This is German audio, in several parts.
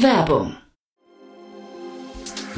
Werbung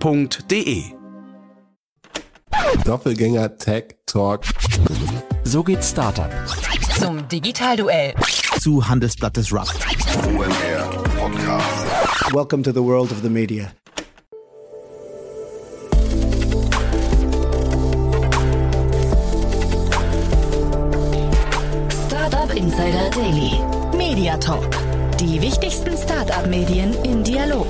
f.de. Doppelgänger Tech Talk. So geht Startup. Zum Digitalduell. Zu Handelsblatt Disrupt. OMR Podcast. Welcome to the world of the media. Startup Insider Daily. Media Talk. Die wichtigsten Startup-Medien in Dialog.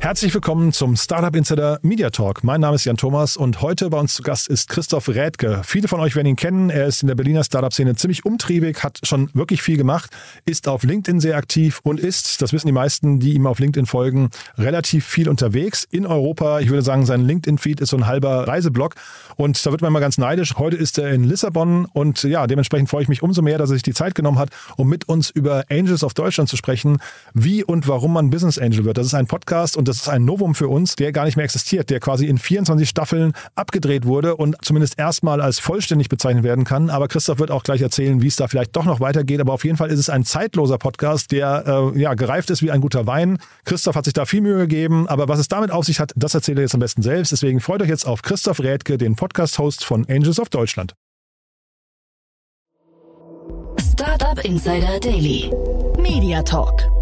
Herzlich willkommen zum Startup Insider Media Talk. Mein Name ist Jan Thomas und heute bei uns zu Gast ist Christoph Rädke. Viele von euch werden ihn kennen. Er ist in der Berliner Startup-Szene ziemlich umtriebig, hat schon wirklich viel gemacht, ist auf LinkedIn sehr aktiv und ist, das wissen die meisten, die ihm auf LinkedIn folgen, relativ viel unterwegs in Europa. Ich würde sagen, sein LinkedIn-Feed ist so ein halber Reiseblog und da wird man mal ganz neidisch. Heute ist er in Lissabon und ja, dementsprechend freue ich mich umso mehr, dass er sich die Zeit genommen hat, um mit uns über Angels of Deutschland zu sprechen, wie und warum man Business Angel wird. Das ist ein Podcast und das ist ein Novum für uns, der gar nicht mehr existiert, der quasi in 24 Staffeln abgedreht wurde und zumindest erstmal als vollständig bezeichnet werden kann. Aber Christoph wird auch gleich erzählen, wie es da vielleicht doch noch weitergeht. Aber auf jeden Fall ist es ein zeitloser Podcast, der äh, ja gereift ist wie ein guter Wein. Christoph hat sich da viel Mühe gegeben, aber was es damit auf sich hat, das erzählt er jetzt am besten selbst. Deswegen freut euch jetzt auf Christoph Rädke, den Podcast-Host von Angels of Deutschland. Startup Insider Daily. Media Talk.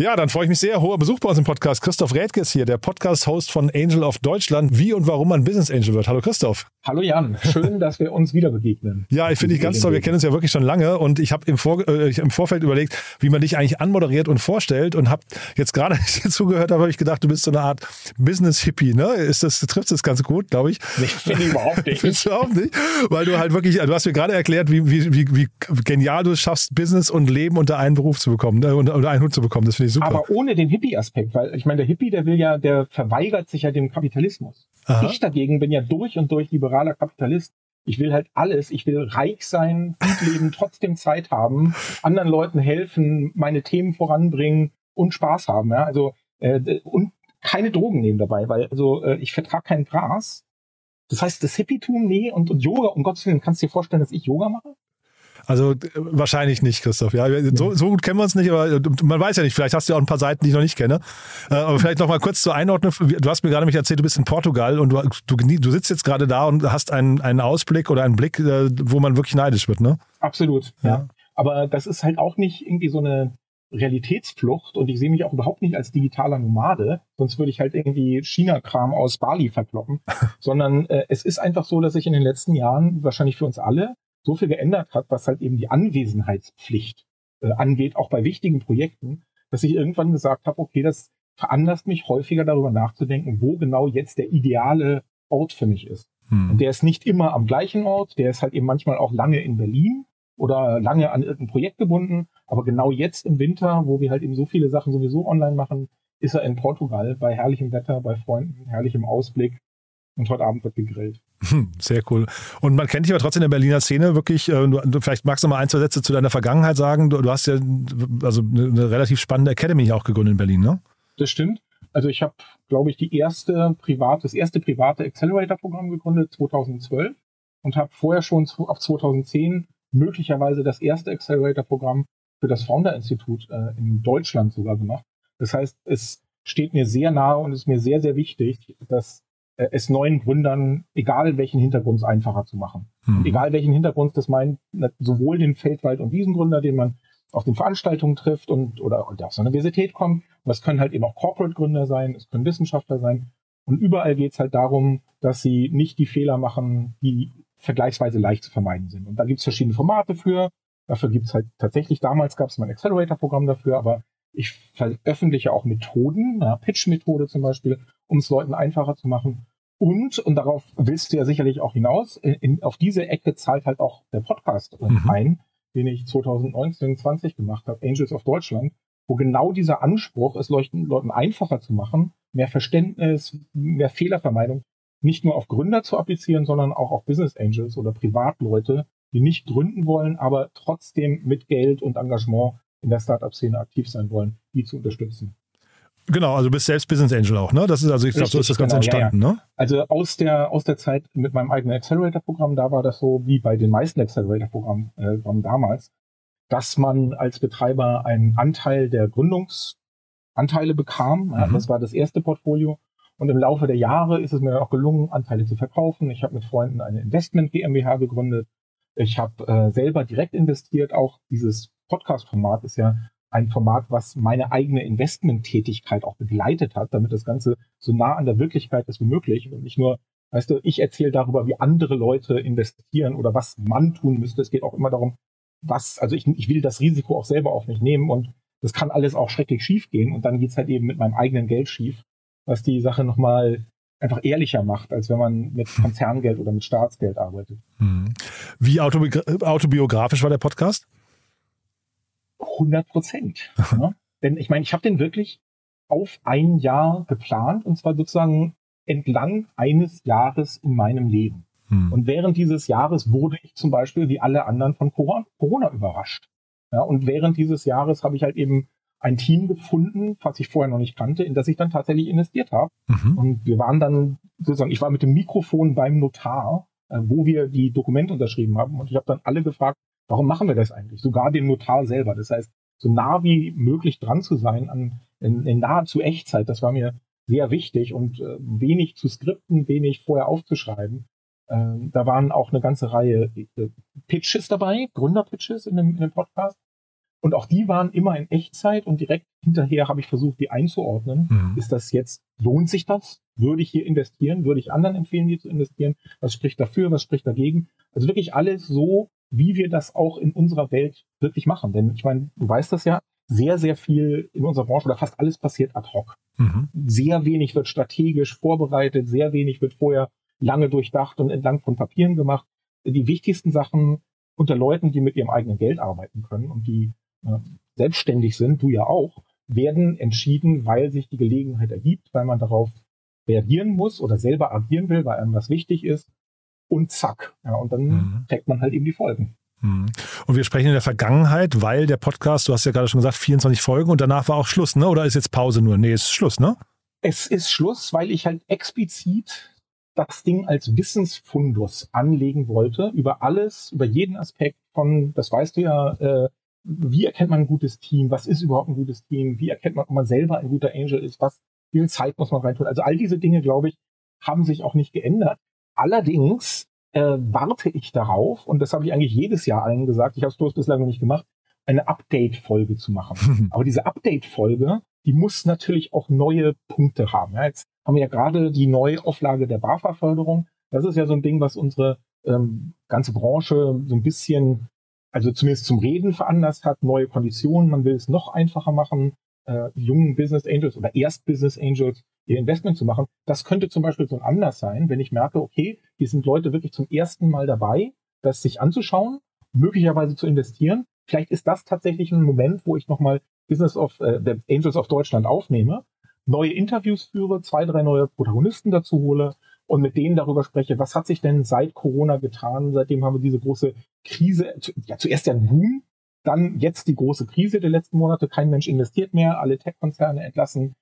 Ja, dann freue ich mich sehr. Hoher Besuch bei uns im Podcast. Christoph Rädke ist hier, der Podcast-Host von Angel of Deutschland. Wie und warum man Business Angel wird. Hallo Christoph. Hallo Jan, schön, dass wir uns wieder begegnen. Ja, ich finde dich ganz toll. Wir kennen uns ja wirklich schon lange und ich habe im, Vor äh, im Vorfeld überlegt, wie man dich eigentlich anmoderiert und vorstellt und habe jetzt gerade, als ich dir zugehört habe, habe ich gedacht, du bist so eine Art Business-Hippie, ne? Ist das, du triffst das ganz gut, glaube ich. Ich finde überhaupt nicht. Findest du überhaupt nicht? Weil du halt wirklich, du hast mir gerade erklärt, wie, wie, wie, wie genial du es schaffst, Business und Leben unter einen Beruf zu bekommen, ne? unter, unter einen Hut zu bekommen. Das finde ich super. Aber ohne den Hippie-Aspekt, weil ich meine, der Hippie, der will ja, der verweigert sich ja dem Kapitalismus. Aha. Ich dagegen bin ja durch und durch liberaler Kapitalist. Ich will halt alles. Ich will reich sein, gut leben, trotzdem Zeit haben, anderen Leuten helfen, meine Themen voranbringen und Spaß haben. Ja? Also äh, und keine Drogen nehmen dabei, weil also äh, ich vertrage keinen Gras. Das heißt, das Hippietum, nee, und, und Yoga, um Gottes Willen, kannst du dir vorstellen, dass ich Yoga mache? Also äh, wahrscheinlich nicht, Christoph. Ja, so, so gut kennen wir uns nicht, aber äh, man weiß ja nicht. Vielleicht hast du ja auch ein paar Seiten, die ich noch nicht kenne. Äh, aber vielleicht noch mal kurz zur Einordnung. Du hast mir gerade mich erzählt, du bist in Portugal und du, du, du sitzt jetzt gerade da und hast einen, einen Ausblick oder einen Blick, wo man wirklich neidisch wird, ne? Absolut. Ja. ja. Aber das ist halt auch nicht irgendwie so eine Realitätsflucht und ich sehe mich auch überhaupt nicht als digitaler Nomade, sonst würde ich halt irgendwie China-Kram aus Bali verkloppen, sondern äh, es ist einfach so, dass ich in den letzten Jahren wahrscheinlich für uns alle so viel geändert hat, was halt eben die Anwesenheitspflicht äh, angeht, auch bei wichtigen Projekten, dass ich irgendwann gesagt habe, okay, das veranlasst mich häufiger darüber nachzudenken, wo genau jetzt der ideale Ort für mich ist. Hm. Und der ist nicht immer am gleichen Ort, der ist halt eben manchmal auch lange in Berlin oder lange an irgendein Projekt gebunden, aber genau jetzt im Winter, wo wir halt eben so viele Sachen sowieso online machen, ist er in Portugal bei herrlichem Wetter, bei Freunden, herrlichem Ausblick und heute Abend wird gegrillt. Hm, sehr cool. Und man kennt dich aber trotzdem in der Berliner Szene wirklich. Äh, du, vielleicht magst du mal ein, zwei Sätze zu deiner Vergangenheit sagen. Du, du hast ja also eine relativ spannende Academy auch gegründet in Berlin, ne? Das stimmt. Also ich habe, glaube ich, die erste private, das erste private Accelerator-Programm gegründet 2012 und habe vorher schon ab 2010 möglicherweise das erste Accelerator-Programm für das Founder-Institut äh, in Deutschland sogar gemacht. Das heißt, es steht mir sehr nahe und ist mir sehr, sehr wichtig, dass äh, es neuen Gründern, egal welchen Hintergrund, einfacher zu machen. Mhm. Egal welchen Hintergrund, das meint sowohl den Feldwald- und Wiesengründer, den man auf den Veranstaltungen trifft und oder, oder aus der Universität kommt. Und das können halt eben auch Corporate-Gründer sein, es können Wissenschaftler sein. Und überall geht es halt darum, dass sie nicht die Fehler machen, die vergleichsweise leicht zu vermeiden sind. Und da gibt es verschiedene Formate für. Dafür gibt es halt tatsächlich, damals gab es mein Accelerator-Programm dafür, aber ich veröffentliche auch Methoden, ja, Pitch-Methode zum Beispiel, um es Leuten einfacher zu machen. Und, und darauf willst du ja sicherlich auch hinaus, in, in, auf diese Ecke zahlt halt auch der Podcast mhm. ein. den ich 2019, 20 gemacht habe, Angels of Deutschland, wo genau dieser Anspruch es Leuten, Leuten einfacher zu machen, mehr Verständnis, mehr Fehlervermeidung, nicht nur auf Gründer zu applizieren, sondern auch auf Business Angels oder Privatleute, die nicht gründen wollen, aber trotzdem mit Geld und Engagement in der Startup-Szene aktiv sein wollen, die zu unterstützen. Genau, also du bist selbst Business Angel auch, ne? Das ist also, ich glaube, so ist das Ganze genau, entstanden, ja, ja. ne? Also aus der, aus der Zeit mit meinem eigenen Accelerator-Programm, da war das so wie bei den meisten Accelerator-Programmen äh, damals, dass man als Betreiber einen Anteil der Gründungsanteile bekam. Mhm. Das war das erste Portfolio. Und im Laufe der Jahre ist es mir auch gelungen, Anteile zu verkaufen. Ich habe mit Freunden eine Investment GmbH gegründet. Ich habe äh, selber direkt investiert. Auch dieses Podcast-Format ist ja ein Format, was meine eigene Investmenttätigkeit auch begleitet hat, damit das Ganze so nah an der Wirklichkeit ist wie möglich und nicht nur, weißt du, ich erzähle darüber, wie andere Leute investieren oder was man tun müsste. Es geht auch immer darum, was, also ich, ich will das Risiko auch selber auf mich nehmen und das kann alles auch schrecklich schief gehen und dann geht's halt eben mit meinem eigenen Geld schief, was die Sache nochmal einfach ehrlicher macht, als wenn man mit Konzerngeld oder mit Staatsgeld arbeitet. Hm. Wie autobi autobiografisch war der Podcast? 100 Prozent. ja? Denn ich meine, ich habe den wirklich auf ein Jahr geplant und zwar sozusagen entlang eines Jahres in meinem Leben. Hm. Und während dieses Jahres wurde ich zum Beispiel wie alle anderen von Corona überrascht. Ja, und während dieses Jahres habe ich halt eben ein Team gefunden, was ich vorher noch nicht kannte, in das ich dann tatsächlich investiert habe. Mhm. Und wir waren dann sozusagen, ich war mit dem Mikrofon beim Notar, äh, wo wir die Dokumente unterschrieben haben. Und ich habe dann alle gefragt, Warum machen wir das eigentlich? Sogar den Notar selber. Das heißt, so nah wie möglich dran zu sein an in, in nahezu Echtzeit, das war mir sehr wichtig und äh, wenig zu skripten, wenig vorher aufzuschreiben. Äh, da waren auch eine ganze Reihe äh, Pitches dabei, Gründerpitches in dem, in dem Podcast. Und auch die waren immer in Echtzeit und direkt hinterher habe ich versucht, die einzuordnen. Mhm. Ist das jetzt, lohnt sich das? Würde ich hier investieren? Würde ich anderen empfehlen, hier zu investieren? Was spricht dafür? Was spricht dagegen? Also wirklich alles so wie wir das auch in unserer Welt wirklich machen. Denn ich meine, du weißt das ja, sehr, sehr viel in unserer Branche oder fast alles passiert ad hoc. Mhm. Sehr wenig wird strategisch vorbereitet, sehr wenig wird vorher lange durchdacht und entlang von Papieren gemacht. Die wichtigsten Sachen unter Leuten, die mit ihrem eigenen Geld arbeiten können und die äh, selbstständig sind, du ja auch, werden entschieden, weil sich die Gelegenheit ergibt, weil man darauf reagieren muss oder selber agieren will, weil einem was wichtig ist und zack. Ja, und dann mhm. trägt man halt eben die Folgen. Mhm. Und wir sprechen in der Vergangenheit, weil der Podcast, du hast ja gerade schon gesagt, 24 Folgen und danach war auch Schluss, ne? Oder ist jetzt Pause nur? Nee, ist Schluss, ne? Es ist Schluss, weil ich halt explizit das Ding als Wissensfundus anlegen wollte, über alles, über jeden Aspekt von, das weißt du ja, äh, wie erkennt man ein gutes Team, was ist überhaupt ein gutes Team, wie erkennt man, ob man selber ein guter Angel ist, was, wie viel Zeit muss man reintun. Also all diese Dinge, glaube ich, haben sich auch nicht geändert. Allerdings äh, warte ich darauf, und das habe ich eigentlich jedes Jahr allen gesagt, ich habe es bloß bislang noch nicht gemacht, eine Update-Folge zu machen. Aber diese Update-Folge, die muss natürlich auch neue Punkte haben. Ja, jetzt haben wir ja gerade die neue Auflage der BAFA-Förderung. Das ist ja so ein Ding, was unsere ähm, ganze Branche so ein bisschen, also zumindest zum Reden veranlasst hat, neue Konditionen. Man will es noch einfacher machen, äh, jungen Business Angels oder Erst Business Angels ihr Investment zu machen. Das könnte zum Beispiel so ein Anlass sein, wenn ich merke, okay, hier sind Leute wirklich zum ersten Mal dabei, das sich anzuschauen, möglicherweise zu investieren. Vielleicht ist das tatsächlich ein Moment, wo ich nochmal Business of äh, Angels of Deutschland aufnehme, neue Interviews führe, zwei, drei neue Protagonisten dazu hole und mit denen darüber spreche, was hat sich denn seit Corona getan? Seitdem haben wir diese große Krise, ja, zuerst ja ein Boom, dann jetzt die große Krise der letzten Monate. Kein Mensch investiert mehr, alle Tech-Konzerne entlassen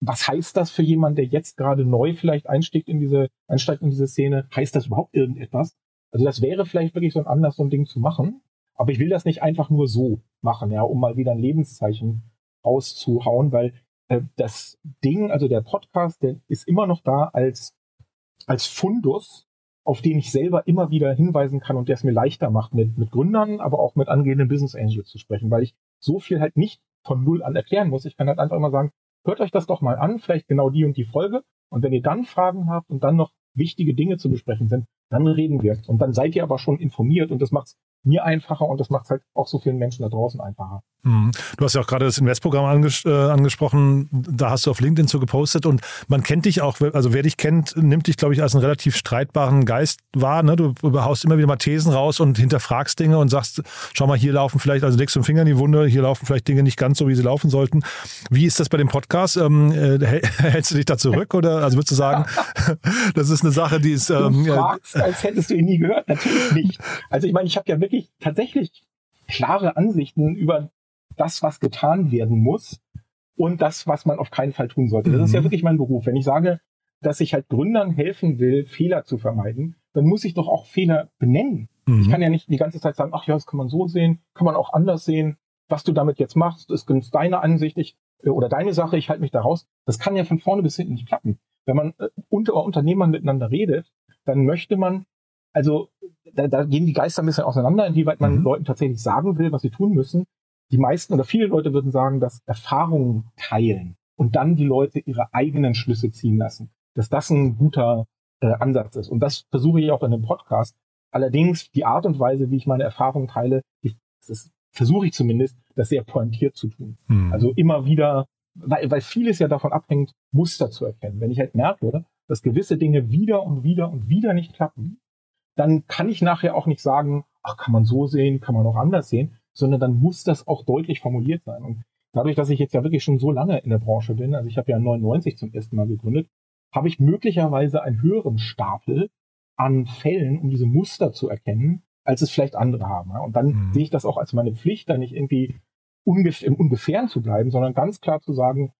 was heißt das für jemanden, der jetzt gerade neu vielleicht einsteigt in diese, einsteigt in diese Szene? Heißt das überhaupt irgendetwas? Also das wäre vielleicht wirklich so ein Anlass, so ein Ding zu machen. Aber ich will das nicht einfach nur so machen, ja, um mal wieder ein Lebenszeichen rauszuhauen, weil äh, das Ding, also der Podcast, der ist immer noch da als, als Fundus, auf den ich selber immer wieder hinweisen kann und der es mir leichter macht, mit, mit Gründern, aber auch mit angehenden Business Angels zu sprechen, weil ich so viel halt nicht von null an erklären muss. Ich kann halt einfach immer sagen, hört euch das doch mal an, vielleicht genau die und die Folge. Und wenn ihr dann Fragen habt und dann noch wichtige Dinge zu besprechen sind, dann reden wir. Und dann seid ihr aber schon informiert und das macht es mir einfacher und das macht es halt auch so vielen Menschen da draußen einfacher. Mhm. Du hast ja auch gerade das Investprogramm anges äh, angesprochen. Da hast du auf LinkedIn so gepostet und man kennt dich auch, also wer dich kennt, nimmt dich, glaube ich, als einen relativ streitbaren Geist wahr. Ne? Du haust immer wieder mal Thesen raus und hinterfragst Dinge und sagst, schau mal, hier laufen vielleicht, also legst du den Finger in die Wunde, hier laufen vielleicht Dinge nicht ganz so, wie sie laufen sollten. Wie ist das bei dem Podcast? Ähm, äh, hältst du dich da zurück oder also würdest du sagen, das ist eine Sache, die ist. Ähm, du fragst, als hättest du ihn nie gehört. Natürlich nicht. Also ich meine, ich habe ja wirklich tatsächlich klare Ansichten über das, was getan werden muss und das, was man auf keinen Fall tun sollte. Das ist ja mhm. wirklich mein Beruf. Wenn ich sage, dass ich halt Gründern helfen will, Fehler zu vermeiden, dann muss ich doch auch Fehler benennen. Mhm. Ich kann ja nicht die ganze Zeit sagen, ach ja, das kann man so sehen, kann man auch anders sehen. Was du damit jetzt machst, ist ganz deine Ansicht ich, äh, oder deine Sache, ich halte mich da raus. Das kann ja von vorne bis hinten nicht klappen. Wenn man äh, unter Unternehmern miteinander redet, dann möchte man, also da, da gehen die Geister ein bisschen auseinander, inwieweit man mhm. Leuten tatsächlich sagen will, was sie tun müssen die meisten oder viele Leute würden sagen, dass Erfahrungen teilen und dann die Leute ihre eigenen Schlüsse ziehen lassen, dass das ein guter äh, Ansatz ist. Und das versuche ich auch in dem Podcast. Allerdings die Art und Weise, wie ich meine Erfahrungen teile, die, das versuche ich zumindest, das sehr pointiert zu tun. Hm. Also immer wieder, weil, weil vieles ja davon abhängt, Muster zu erkennen. Wenn ich halt merke, dass gewisse Dinge wieder und wieder und wieder nicht klappen, dann kann ich nachher auch nicht sagen, ach, kann man so sehen, kann man auch anders sehen, sondern dann muss das auch deutlich formuliert sein. Und dadurch, dass ich jetzt ja wirklich schon so lange in der Branche bin, also ich habe ja 99 zum ersten Mal gegründet, habe ich möglicherweise einen höheren Stapel an Fällen, um diese Muster zu erkennen, als es vielleicht andere haben. Und dann mhm. sehe ich das auch als meine Pflicht, da nicht irgendwie ungef im Ungefähren zu bleiben, sondern ganz klar zu sagen,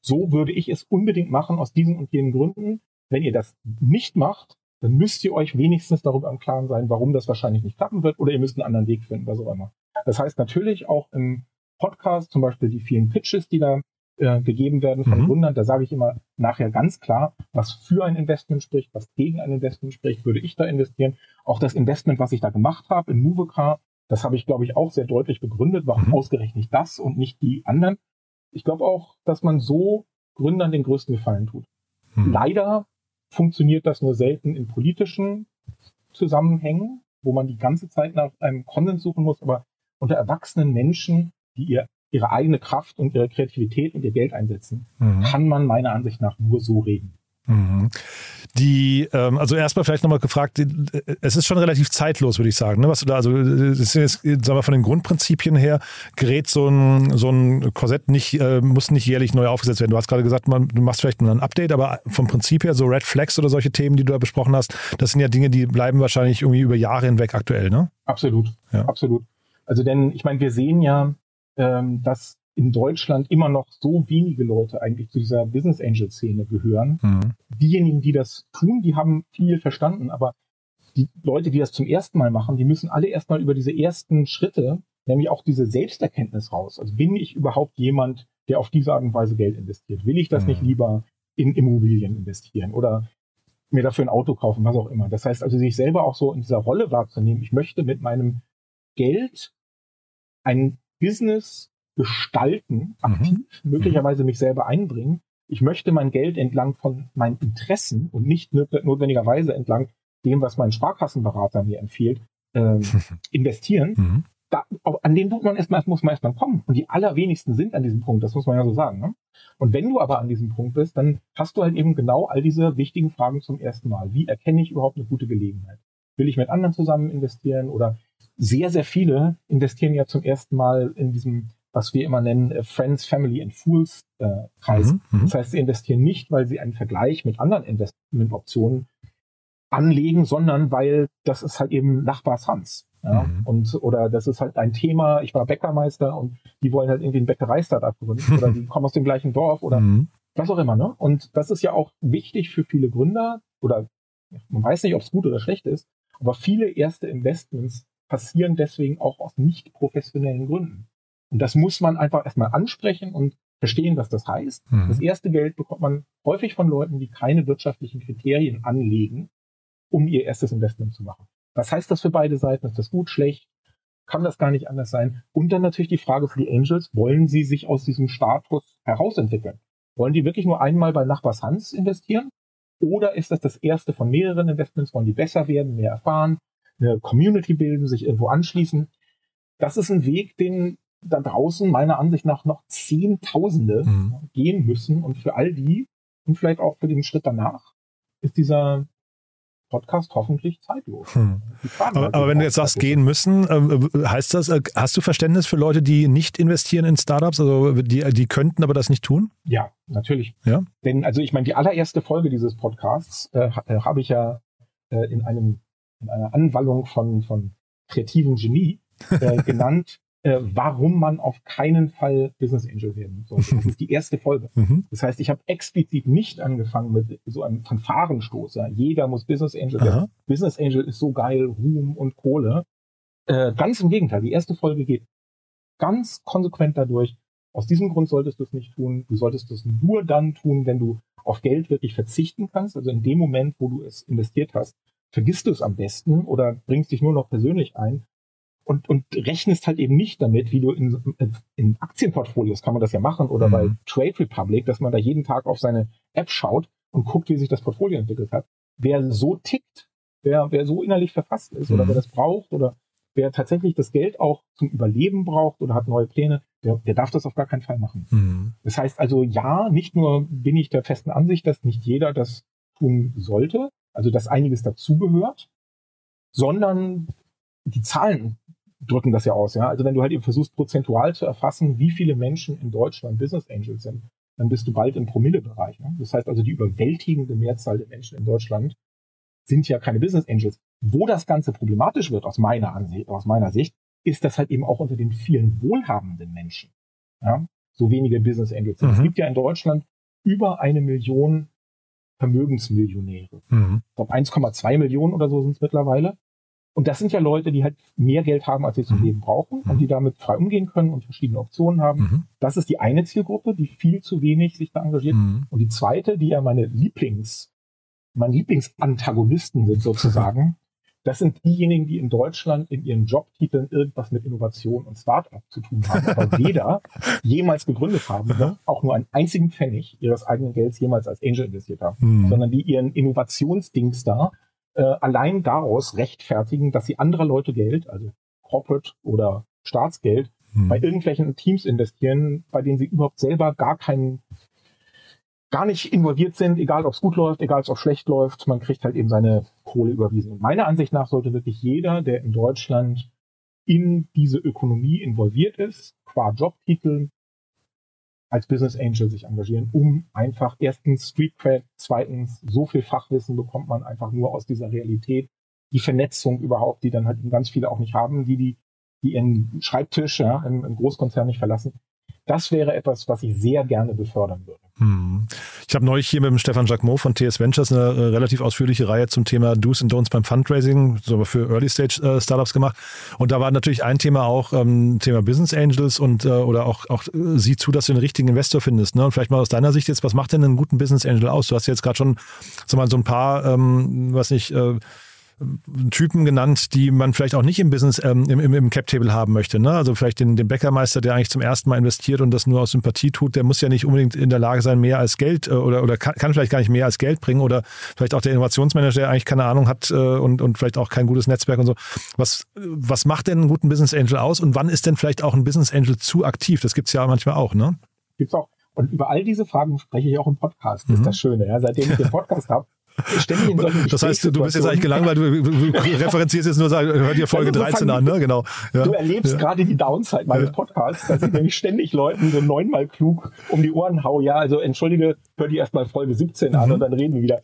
so würde ich es unbedingt machen aus diesen und jenen Gründen. Wenn ihr das nicht macht, dann müsst ihr euch wenigstens darüber im Klaren sein, warum das wahrscheinlich nicht klappen wird, oder ihr müsst einen anderen Weg finden, was auch immer. Das heißt natürlich auch im Podcast, zum Beispiel die vielen Pitches, die da äh, gegeben werden von mhm. Gründern, da sage ich immer nachher ganz klar, was für ein Investment spricht, was gegen ein Investment spricht, würde ich da investieren. Auch das Investment, was ich da gemacht habe in Movecar, das habe ich, glaube ich, auch sehr deutlich begründet, warum mhm. ausgerechnet das und nicht die anderen. Ich glaube auch, dass man so Gründern den größten Gefallen tut. Mhm. Leider funktioniert das nur selten in politischen Zusammenhängen, wo man die ganze Zeit nach einem Konsens suchen muss, aber unter erwachsenen Menschen, die ihr, ihre eigene Kraft und ihre Kreativität und ihr Geld einsetzen, mhm. kann man meiner Ansicht nach nur so reden. Mhm. Die, ähm, also erstmal vielleicht nochmal gefragt, es ist schon relativ zeitlos, würde ich sagen. Ne? Was du da, also ist jetzt, sagen wir von den Grundprinzipien her, gerät so ein, so ein Korsett nicht, äh, muss nicht jährlich neu aufgesetzt werden. Du hast gerade gesagt, man, du machst vielleicht ein Update, aber vom Prinzip her, so Red Flags oder solche Themen, die du da besprochen hast, das sind ja Dinge, die bleiben wahrscheinlich irgendwie über Jahre hinweg aktuell, ne? Absolut, ja. absolut. Also denn, ich meine, wir sehen ja, ähm, dass in Deutschland immer noch so wenige Leute eigentlich zu dieser Business Angel Szene gehören. Mhm. Diejenigen, die das tun, die haben viel verstanden, aber die Leute, die das zum ersten Mal machen, die müssen alle erstmal über diese ersten Schritte, nämlich auch diese Selbsterkenntnis raus. Also bin ich überhaupt jemand, der auf diese Art und Weise Geld investiert? Will ich das mhm. nicht lieber in Immobilien investieren oder mir dafür ein Auto kaufen, was auch immer. Das heißt also, sich selber auch so in dieser Rolle wahrzunehmen. Ich möchte mit meinem Geld ein Business gestalten, aktiv, mhm. möglicherweise mich selber einbringen. Ich möchte mein Geld entlang von meinen Interessen und nicht notwendigerweise entlang dem, was mein Sparkassenberater mir empfiehlt, ähm, investieren. Mhm. Da, an den Punkt man erstmal, muss man erstmal kommen. Und die allerwenigsten sind an diesem Punkt, das muss man ja so sagen. Ne? Und wenn du aber an diesem Punkt bist, dann hast du halt eben genau all diese wichtigen Fragen zum ersten Mal. Wie erkenne ich überhaupt eine gute Gelegenheit? Will ich mit anderen zusammen investieren oder sehr, sehr viele investieren ja zum ersten Mal in diesem, was wir immer nennen, äh, Friends, Family and Fools äh, Kreis. Mhm, mhm, das heißt, sie investieren nicht, weil sie einen Vergleich mit anderen Investmentoptionen anlegen, sondern weil das ist halt eben Nachbars Hans. Ja? Mhm. Und, oder das ist halt ein Thema, ich war Bäckermeister und die wollen halt irgendwie ein Bäckerei-Startup gründen oder die kommen aus dem gleichen Dorf oder mhm. was auch immer. Ne? Und das ist ja auch wichtig für viele Gründer oder man weiß nicht, ob es gut oder schlecht ist, aber viele erste Investments passieren deswegen auch aus nicht professionellen Gründen. Und das muss man einfach erstmal ansprechen und verstehen, was das heißt. Mhm. Das erste Geld bekommt man häufig von Leuten, die keine wirtschaftlichen Kriterien anlegen, um ihr erstes Investment zu machen. Was heißt das für beide Seiten? Ist das gut, schlecht? Kann das gar nicht anders sein? Und dann natürlich die Frage für die Angels, wollen sie sich aus diesem Status herausentwickeln? Wollen die wirklich nur einmal bei Nachbars Hans investieren? Oder ist das das erste von mehreren Investments? Wollen die besser werden, mehr erfahren? eine Community bilden, sich irgendwo anschließen. Das ist ein Weg, den da draußen meiner Ansicht nach noch Zehntausende Mhm. gehen müssen. Und für all die und vielleicht auch für den Schritt danach ist dieser Podcast hoffentlich zeitlos. Hm. Aber, aber wenn du jetzt sagst, gehen müssen, ähm, heißt das, äh, hast du Verständnis für Leute, die nicht investieren in Startups, also die, die könnten, aber das nicht tun? Ja, natürlich. Ja? Denn, also ich meine, die allererste Folge dieses Podcasts äh, äh, habe ich ja äh, in einem in einer Anwallung von, von kreativem Genie äh, genannt, äh, warum man auf keinen Fall Business Angel werden sollte. Das ist die erste Folge. Mhm. Das heißt, ich habe explizit nicht angefangen mit so einem Fanfarenstoß. Ja. Jeder muss Business Angel werden. Aha. Business Angel ist so geil, Ruhm und Kohle. Äh, ganz im Gegenteil, die erste Folge geht ganz konsequent dadurch. Aus diesem Grund solltest du es nicht tun. Du solltest es nur dann tun, wenn du auf Geld wirklich verzichten kannst. Also in dem Moment, wo du es investiert hast, vergisst du es am besten oder bringst dich nur noch persönlich ein und, und rechnest halt eben nicht damit, wie du in, in Aktienportfolios kann man das ja machen oder Mhm. bei Trade Republic, dass man da jeden Tag auf seine App schaut und guckt, wie sich das Portfolio entwickelt hat. Wer so tickt, wer, wer so innerlich verfasst ist oder Mhm. wer das braucht oder wer tatsächlich das Geld auch zum Überleben braucht oder hat neue Pläne, der, der darf das auf gar keinen Fall machen. Mhm. Das heißt also, ja, nicht nur bin ich der festen Ansicht, dass nicht jeder das tun sollte, also dass einiges dazugehört, sondern die Zahlen drücken das ja aus. Ja? Also wenn du halt eben versuchst, prozentual zu erfassen, wie viele Menschen in Deutschland Business Angels sind, dann bist du bald im Promillebereich. Ne? Das heißt also, die überwältigende Mehrzahl der Menschen in Deutschland sind ja keine Business Angels. Wo das Ganze problematisch wird, aus meiner Ansicht, aus meiner Sicht, ist das halt eben auch unter den vielen wohlhabenden Menschen. Ja? So wenige Business Angels sind. Es Mhm. gibt ja in Deutschland über eine Million Vermögensmillionäre. Mhm. Ich glaube 1,2 Millionen oder so sind es mittlerweile. Und das sind ja Leute, die halt mehr Geld haben, als sie zum Mhm. Leben brauchen Mhm. und die damit frei umgehen können und verschiedene Optionen haben. Mhm. Das ist die eine Zielgruppe, die viel zu wenig sich da engagiert. Mhm. Und die zweite, die ja meine Lieblings, meine Lieblingsantagonisten sind sozusagen, das sind diejenigen, die in Deutschland in ihren Jobtiteln irgendwas mit Innovation und Start-up zu tun haben, aber weder jemals gegründet haben, noch auch nur einen einzigen Pfennig ihres eigenen Gelds jemals als Angel investiert haben, Mhm. sondern die ihren Innovationsdings da äh, allein daraus rechtfertigen, dass sie anderer Leute Geld, also Corporate oder Staatsgeld, Mhm. bei irgendwelchen Teams investieren, bei denen sie überhaupt selber gar keinen, gar nicht involviert sind, egal ob es gut läuft, egal ob es schlecht läuft, man kriegt halt eben seine Kohle überwiesen. Und meiner Ansicht nach sollte wirklich jeder, der in Deutschland in diese Ökonomie involviert ist, qua Jobtitel, als Business Angel sich engagieren, um einfach erstens Street Cred, zweitens so viel Fachwissen bekommt man einfach nur aus dieser Realität, die Vernetzung überhaupt, die dann halt ganz viele auch nicht haben, die die, die ihren Schreibtisch ja, im, im Großkonzern nicht verlassen. Das wäre etwas, was ich sehr gerne befördern würde. Hm. Ich habe neulich hier mit dem Stefan Jacquemot von TS Ventures eine äh, relativ ausführliche Reihe zum Thema Do's and Don'ts beim Fundraising, so für Early Stage äh, Startups gemacht. Und da war natürlich ein Thema auch ähm, Thema Business Angels und äh, oder auch, auch äh, sieh zu, dass du den richtigen Investor findest. Ne? Und vielleicht mal aus deiner Sicht jetzt, was macht denn einen guten Business Angel aus? Du hast jetzt gerade schon sag mal, so ein paar, ähm, was nicht, äh, Typen genannt, die man vielleicht auch nicht im Business, ähm, im, im, im Cap-Table haben möchte. Ne? Also vielleicht den, den Bäckermeister, der eigentlich zum ersten Mal investiert und das nur aus Sympathie tut, der muss ja nicht unbedingt in der Lage sein, mehr als Geld äh, oder, oder kann, kann vielleicht gar nicht mehr als Geld bringen oder vielleicht auch der Innovationsmanager, der eigentlich keine Ahnung hat äh, und, und vielleicht auch kein gutes Netzwerk und so. Was, was macht denn einen guten Business Angel aus und wann ist denn vielleicht auch ein Business Angel zu aktiv? Das gibt's ja manchmal auch, ne? Gibt's auch. Und über all diese Fragen spreche ich auch im Podcast. Das Mhm. ist das Schöne. Ja. Seitdem ich den Podcast habe, Das heißt, du bist jetzt eigentlich gelangweilt, du, du referenzierst jetzt nur, sag, hör dir Folge Also so 13 an, ne? Genau. Ja. Du erlebst Ja. gerade die Downside meines. Podcasts, dass ich nämlich ständig Leuten so neunmal klug um die Ohren hau. Ja, also entschuldige, hör dir erstmal Folge 17 an Mhm. und dann reden wir wieder.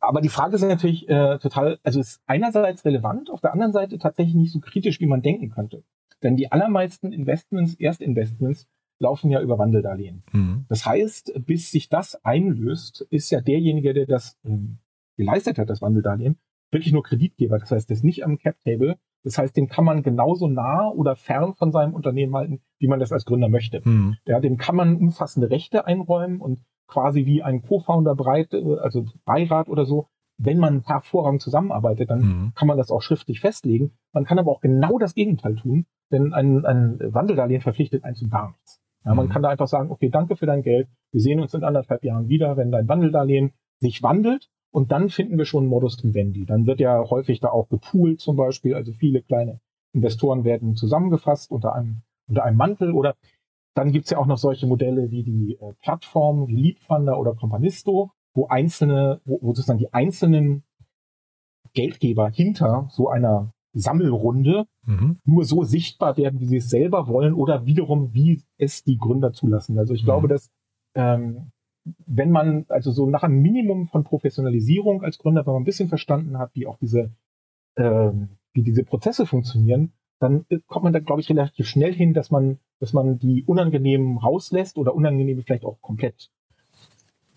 Aber die Frage ist natürlich äh, total, also ist einerseits relevant, auf der anderen Seite tatsächlich nicht so kritisch, wie man denken könnte. Denn die allermeisten Investments, Erstinvestments, laufen ja über Wandeldarlehen. Mhm. Das heißt, bis sich das einlöst, ist ja derjenige, der das ähm, geleistet hat, das Wandeldarlehen, wirklich nur Kreditgeber. Das heißt, der ist nicht am Cap-Table. Das heißt, den kann man genauso nah oder fern von seinem Unternehmen halten, wie man das als Gründer möchte. Mhm. Ja, dem kann man umfassende Rechte einräumen und quasi wie ein Co-Founder breit, äh, also Beirat oder so, wenn man hervorragend zusammenarbeitet, dann Mhm. kann man das auch schriftlich festlegen. Man kann aber auch genau das Gegenteil tun, denn ein, ein Wandeldarlehen verpflichtet einen zu gar nichts. Ja, man Mhm. kann da einfach sagen, okay, danke für dein Geld. Wir sehen uns in anderthalb Jahren wieder, wenn dein Wandeldarlehen sich wandelt Und dann finden wir schon Modus Vivendi. Dann wird ja häufig da auch gepoolt zum Beispiel. Also viele kleine Investoren werden zusammengefasst unter einem, unter einem Mantel. Oder dann gibt's ja auch noch solche Modelle wie die äh, Plattformen wie Leadfunder oder Companisto, wo einzelne, wo, wo sozusagen die einzelnen Geldgeber hinter so einer Sammelrunde Mhm. nur so sichtbar werden, wie sie es selber wollen oder wiederum, wie es die Gründer zulassen. Also ich Mhm. glaube, dass ähm, wenn man also so nach einem Minimum von Professionalisierung als Gründer, wenn man ein bisschen verstanden hat, wie auch diese ähm, wie diese Prozesse funktionieren, dann äh, kommt man da, glaube ich, relativ schnell hin, dass man, dass man die unangenehmen rauslässt oder unangenehme vielleicht auch komplett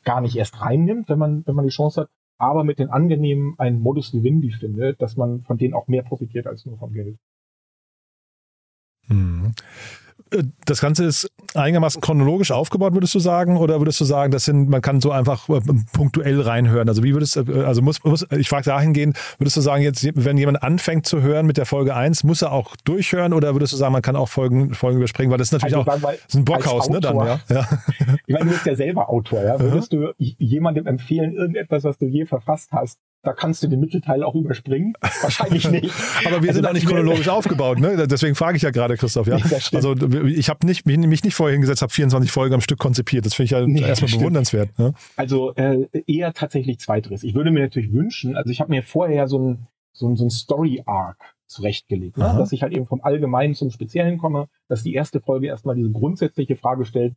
gar nicht erst reinnimmt, wenn man, wenn man die Chance hat, aber mit den angenehmen einen Modus Vivendi findet, dass man von denen auch mehr profitiert als nur vom Geld. Mhm. Äh, Das Ganze ist einigermaßen chronologisch aufgebaut, würdest du sagen? Oder würdest du sagen, das sind, man kann so einfach äh, punktuell reinhören? Also wie würdest du, also muss, muss ich frage dahingehend, würdest du sagen, jetzt, wenn jemand anfängt zu hören mit der Folge 1, muss er auch durchhören oder würdest du sagen, man kann auch Folgen, Folgen überspringen? Weil das ist natürlich Also, auch das ist ein Bockhaus, ne? Dann, ja. ja. Ich meine, du bist ja selber Autor, ja. Würdest du jemandem empfehlen, irgendetwas, was du je verfasst hast, da kannst du den Mittelteil auch überspringen? Wahrscheinlich nicht. Aber wir Also sind auch nicht chronologisch aufgebaut, ne? Deswegen frage ich ja gerade, Christoph. Ja? Also ich habe nicht, mich, nicht vorher hingesetzt, habe 24 Folgen am Stück konzipiert. Das finde ich ja Nee, erstmal bewundernswert. Ne? Also äh, eher tatsächlich zweiteres. Ich würde mir natürlich wünschen, also ich habe mir vorher so ein, so ein, so ein Story-Arc zurechtgelegt, ne? Dass ich halt eben vom Allgemeinen zum Speziellen komme, dass die erste Folge erstmal diese grundsätzliche Frage stellt,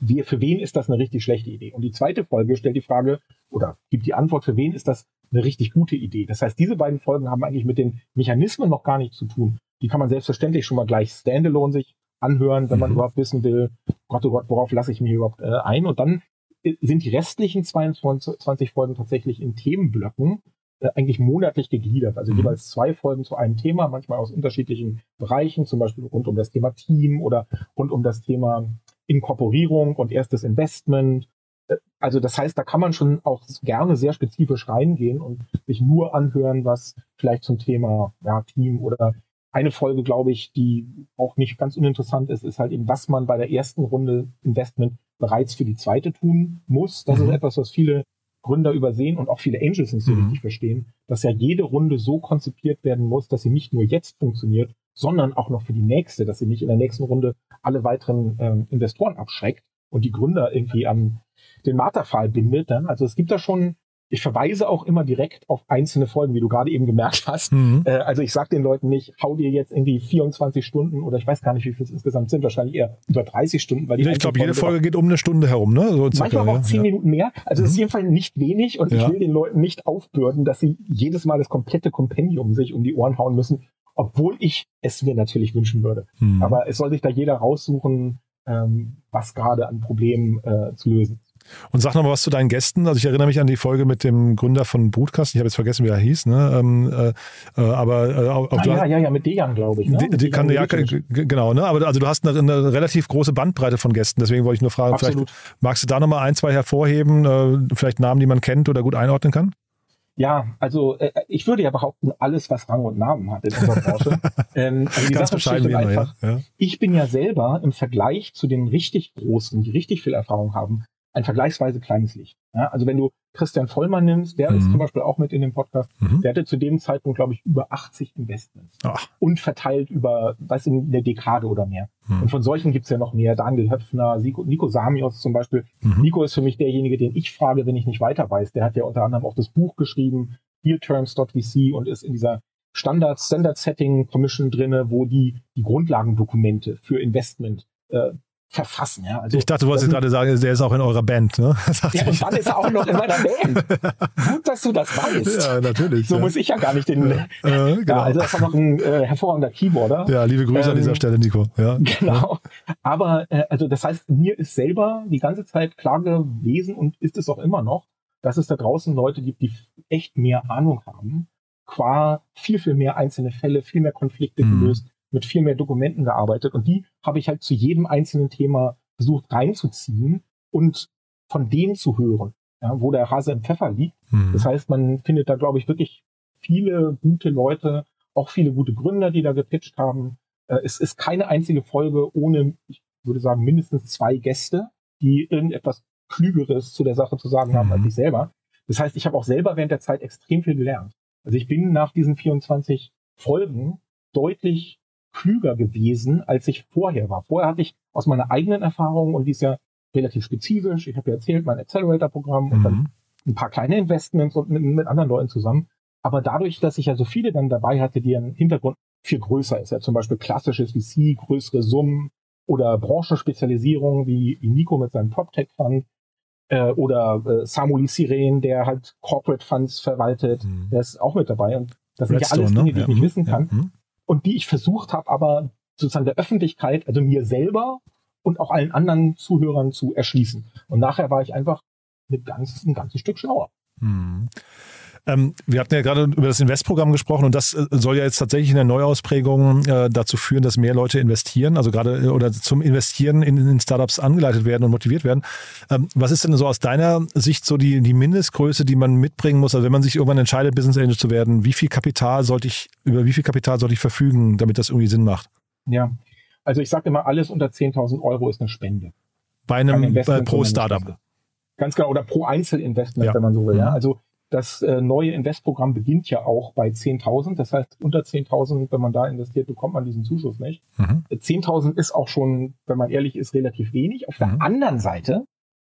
wie, für wen ist das eine richtig schlechte Idee? Und die zweite Folge stellt die Frage oder gibt die Antwort, für wen ist das eine richtig gute Idee? Das heißt, diese beiden Folgen haben eigentlich mit den Mechanismen noch gar nichts zu tun. Die kann man selbstverständlich schon mal gleich standalone sich anhören, wenn man Mhm. überhaupt wissen will, Gott, oh Gott, worauf lasse ich mich überhaupt äh, ein? Und dann äh, sind die restlichen 22 20 Folgen tatsächlich in Themenblöcken äh, eigentlich monatlich gegliedert. Also Mhm. jeweils zwei Folgen zu einem Thema, manchmal aus unterschiedlichen Bereichen, zum Beispiel rund um das Thema Team oder rund um das Thema Inkorporierung und erstes Investment. Äh, Also das heißt, da kann man schon auch gerne sehr spezifisch reingehen und sich nur anhören, was vielleicht zum Thema ja, Team oder eine Folge, glaube ich, die auch nicht ganz uninteressant ist, ist halt eben, was man bei der ersten Runde Investment bereits für die zweite tun muss. Das Mhm. ist etwas, was viele Gründer übersehen und auch viele Angels nicht so Mhm. richtig verstehen, dass ja jede Runde so konzipiert werden muss, dass sie nicht nur jetzt funktioniert, sondern auch noch für die nächste, dass sie nicht in der nächsten Runde alle weiteren ähm, Investoren abschreckt und die Gründer irgendwie am den Marterpfahl bindet. Dann. Also es gibt da schon, ich verweise auch immer direkt auf einzelne Folgen, wie du gerade eben gemerkt hast. Mhm. Äh, also ich sag den Leuten nicht, hau dir jetzt irgendwie 24 Stunden oder ich weiß gar nicht, wie viel es insgesamt sind, wahrscheinlich eher über 30 Stunden, weil die Ich glaube, jede Folge geht um eine Stunde herum, ne? So Manchmal auch ja. zehn ja. Minuten mehr. Also es ist Mhm. jedenfalls nicht wenig und Ja. ich will den Leuten nicht aufbürden, dass sie jedes Mal das komplette Kompendium sich um die Ohren hauen müssen, obwohl ich es mir natürlich wünschen würde. Mhm. Aber es soll sich da jeder raussuchen, ähm, was gerade an Problemen äh, zu lösen. Und sag noch mal was zu deinen Gästen. Also ich erinnere mich an die Folge mit dem Gründer von Brutkasten. Ich habe jetzt vergessen, wie er hieß. Ne? Ähm, äh, äh, aber äh, auch, Ah, ja, ja, ja, mit Dejan, glaube ich. Ne? die, die kann, ja, genau, ne? Aber also du hast eine, eine relativ große Bandbreite von Gästen. Deswegen wollte ich nur fragen, Absolut. vielleicht magst du da noch mal ein, zwei hervorheben, äh, vielleicht Namen, die man kennt oder gut einordnen kann? Ja, also äh, ich würde ja behaupten, alles, was Rang und Namen hat in unserer Branche. ähm, also die Ganz Sache bescheiden immer, einfach, ja. ja. ich bin ja selber im Vergleich zu den richtig Großen, die richtig viel Erfahrung haben, ein vergleichsweise kleines Licht. Ja, also wenn du Christian Vollmann nimmst, der ist Mhm. zum Beispiel auch mit in dem Podcast, Mhm. der hatte zu dem Zeitpunkt, glaube ich, über 80 Investments Ach, und verteilt über, was in der Dekade oder mehr. Mhm. Und von solchen gibt's ja noch mehr. Daniel Höpfner, Nico, Nico Samios zum Beispiel. Mhm. Nico ist für mich derjenige, den ich frage, wenn ich nicht weiter weiß. Der hat ja unter anderem auch das Buch geschrieben, Dealterms.vc und ist in dieser Standard, Standard Setting Commission drinne, wo die, die Grundlagendokumente für Investment äh, verfassen. Ja, also ich dachte, du wolltest gerade sagen, der ist auch in eurer Band, ne? Ja, und dann ist er auch noch in meiner Band. Gut, dass du das weißt. ja, natürlich. So ja. muss ich ja gar nicht den. äh, genau. Ja, also das war noch ein äh, hervorragender Keyboarder. ja, liebe Grüße an ähm, dieser Stelle, Nico. Ja. Genau. Aber äh, also das heißt, mir ist selber die ganze Zeit klar gewesen und ist es auch immer noch, dass es da draußen Leute gibt, die echt mehr Ahnung haben, qua viel, viel mehr einzelne Fälle, viel mehr Konflikte Mhm. Mit viel mehr Dokumenten gearbeitet. Und die habe ich halt zu jedem einzelnen Thema versucht reinzuziehen und von denen zu hören, ja, wo der Hase im Pfeffer liegt. Mhm. Das heißt, man findet da, glaube ich, wirklich viele gute Leute, auch viele gute Gründer, die da gepitcht haben. Äh, Es ist keine einzige Folge ohne, ich würde sagen, mindestens zwei Gäste, die irgendetwas Klügeres zu der Sache zu sagen haben Mhm. als ich selber. Das heißt, ich habe auch selber während der Zeit extrem viel gelernt. Also ich bin nach diesen 24 Folgen deutlich klüger gewesen, als ich vorher war. Vorher hatte ich aus meiner eigenen Erfahrung, und die ist ja relativ spezifisch, ich habe ja erzählt, mein Accelerator-Programm und dann Mhm. ein paar kleine Investments und mit, mit anderen Leuten zusammen. Aber dadurch, dass ich ja so viele dann dabei hatte, die ein Hintergrund viel größer ist, ja zum Beispiel klassisches VC, größere Summen oder Branchenspezialisierung wie, wie Nico mit seinem PropTech-Fund äh, oder äh, Samuli Siren, der halt Corporate Funds verwaltet, Mhm. der ist auch mit dabei. Und das sind ja Redstone, alles ne? Dinge, die Ja, ich nicht mhm. wissen kann mhm. Und die ich versucht habe, aber sozusagen der Öffentlichkeit, also mir selber und auch allen anderen Zuhörern zu erschließen. Und nachher war ich einfach ein, ganz, ein ganzes Stück schlauer. Mhm. Ähm, wir hatten ja gerade über das Investprogramm gesprochen und das äh, soll ja jetzt tatsächlich in der Neuausprägung äh, dazu führen, dass mehr Leute investieren, also gerade äh, oder zum Investieren in, in Startups angeleitet werden und motiviert werden. Ähm, was ist denn so aus deiner Sicht so die, die Mindestgröße, die man mitbringen muss, also wenn man sich irgendwann entscheidet, Business Angel zu werden, wie viel Kapital sollte ich, über wie viel Kapital sollte ich verfügen, damit das irgendwie Sinn macht? Ja. Also ich sage immer, alles unter 10.000 Euro ist eine Spende. Bei einem äh, Investment, pro Startup. Ganz genau, oder pro Einzelinvestment, Ja. wenn man so will. Ja. Mhm. Also das äh, neue Investprogramm beginnt ja auch bei 10.000. Das heißt, unter 10.000, wenn man da investiert, bekommt man diesen Zuschuss nicht. Mhm. 10.000 ist auch schon, wenn man ehrlich ist, relativ wenig. Auf der Mhm. anderen Seite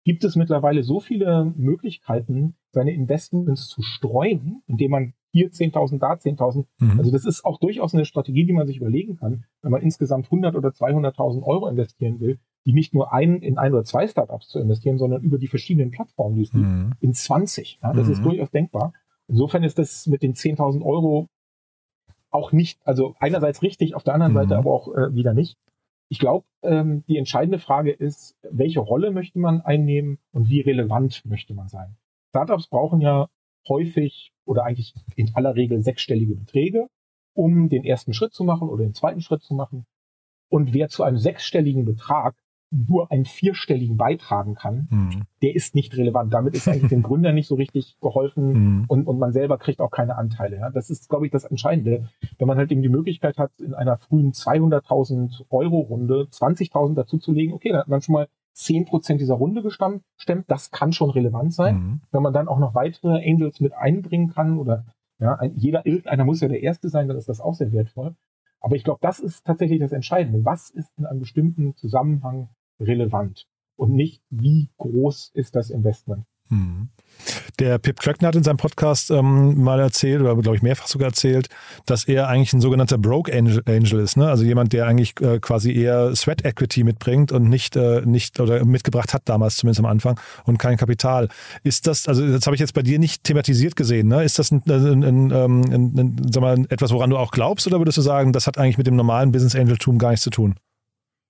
gibt es mittlerweile so viele Möglichkeiten, seine Investments zu streuen, indem man hier 10.000, da 10.000. Mhm. Also das ist auch durchaus eine Strategie, die man sich überlegen kann, wenn man insgesamt 100 oder 200.000 Euro investieren will, die nicht nur ein, in ein oder zwei Startups zu investieren, sondern über die verschiedenen Plattformen, die es gibt, Mhm. in 20. Ja, das Mhm. ist durchaus denkbar. Insofern ist das mit den 10.000 Euro auch nicht, also einerseits richtig, auf der anderen Mhm. Seite aber auch äh, wieder nicht. Ich glaube, ähm, die entscheidende Frage ist, welche Rolle möchte man einnehmen und wie relevant möchte man sein. Startups brauchen ja häufig oder eigentlich in aller Regel sechsstellige Beträge, um den ersten Schritt zu machen oder den zweiten Schritt zu machen. Und wer zu einem sechsstelligen Betrag nur einen vierstelligen beitragen kann, Mhm. der ist nicht relevant. Damit ist eigentlich dem Gründer nicht so richtig geholfen Mhm. und, und man selber kriegt auch keine Anteile. Ja. Das ist, glaube ich, das Entscheidende. Wenn man halt eben die Möglichkeit hat, in einer frühen 200.000 Euro Runde 20.000 dazuzulegen, okay, dann hat man schon mal 10% dieser Runde gestemmt. stemmt. Das kann schon relevant sein. Mhm. Wenn man dann auch noch weitere Angels mit einbringen kann oder ja, ein, jeder, irgendeiner muss ja der Erste sein, dann ist das auch sehr wertvoll. Aber ich glaube, das ist tatsächlich das Entscheidende. Was ist in einem bestimmten Zusammenhang relevant? Und nicht, wie groß ist das Investment? Mhm. Der Pip Klöckner hat in seinem Podcast ähm, mal erzählt, oder glaube ich mehrfach sogar erzählt, dass er eigentlich ein sogenannter Broke Angel, Angel ist. Ne? Also jemand, der eigentlich äh, quasi eher Sweat Equity mitbringt und nicht, äh, nicht oder mitgebracht hat damals zumindest am Anfang und kein Kapital. Ist das, also das habe ich jetzt bei dir nicht thematisiert gesehen, ne? Ist das ein, ein, ein, ähm, ein, ein, sag mal, etwas, woran du auch glaubst, oder würdest du sagen, das hat eigentlich mit dem normalen Business Angel-Tum gar nichts zu tun?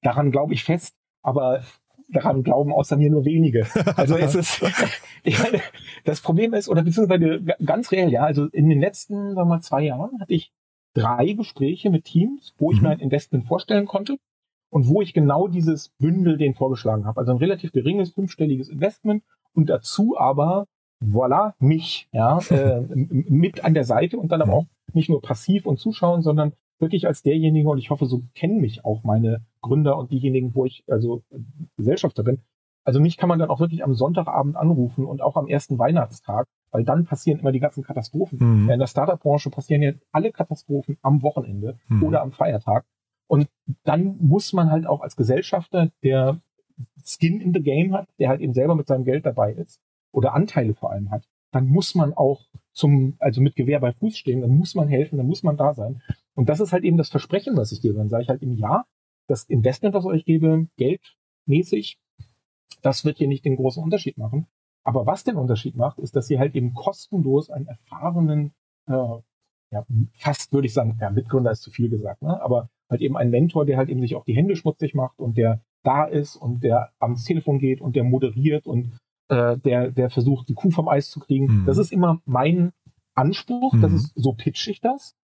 Daran glaube ich fest, aber daran glauben außer mir nur wenige. Also es ist, ich meine, das Problem ist, oder beziehungsweise ganz reell, ja, also in den letzten, sagen wir mal, zwei Jahren hatte ich drei Gespräche mit Teams, wo ich Mhm. mir ein Investment vorstellen konnte und wo ich genau dieses Bündel denen vorgeschlagen habe. Also ein relativ geringes fünfstelliges Investment und dazu aber, voilà, mich, ja, äh, mit an der Seite und dann aber auch nicht nur passiv und zuschauen, sondern wirklich als derjenige, und ich hoffe, so kennen mich auch meine Gründer und diejenigen, wo ich also Gesellschafter bin. Also mich kann man dann auch wirklich am Sonntagabend anrufen und auch am ersten Weihnachtstag, weil dann passieren immer die ganzen Katastrophen. Mhm. Ja, in der Startup-Branche passieren ja alle Katastrophen am Wochenende Mhm. oder am Feiertag. Und dann muss man halt auch als Gesellschafter, der Skin in the Game hat, der halt eben selber mit seinem Geld dabei ist oder Anteile vor allem hat, dann muss man auch zum, also mit Gewehr bei Fuß stehen, dann muss man helfen, dann muss man da sein. Und das ist halt eben das Versprechen, was ich gebe. Dann sage ich halt im Ja, das Investment, was ich euch gebe, geldmäßig, das wird hier nicht den großen Unterschied machen. Aber was den Unterschied macht, ist, dass ihr halt eben kostenlos einen erfahrenen, äh, ja, fast würde ich sagen, ja, Mitgründer ist zu viel gesagt, ne? aber halt eben ein Mentor, der halt eben sich auch die Hände schmutzig macht und der da ist und der ans Telefon geht und der moderiert und äh, der, der versucht, die Kuh vom Eis zu kriegen. Mhm. Das ist immer mein Anspruch, das Mhm. ist, so pitch ich das.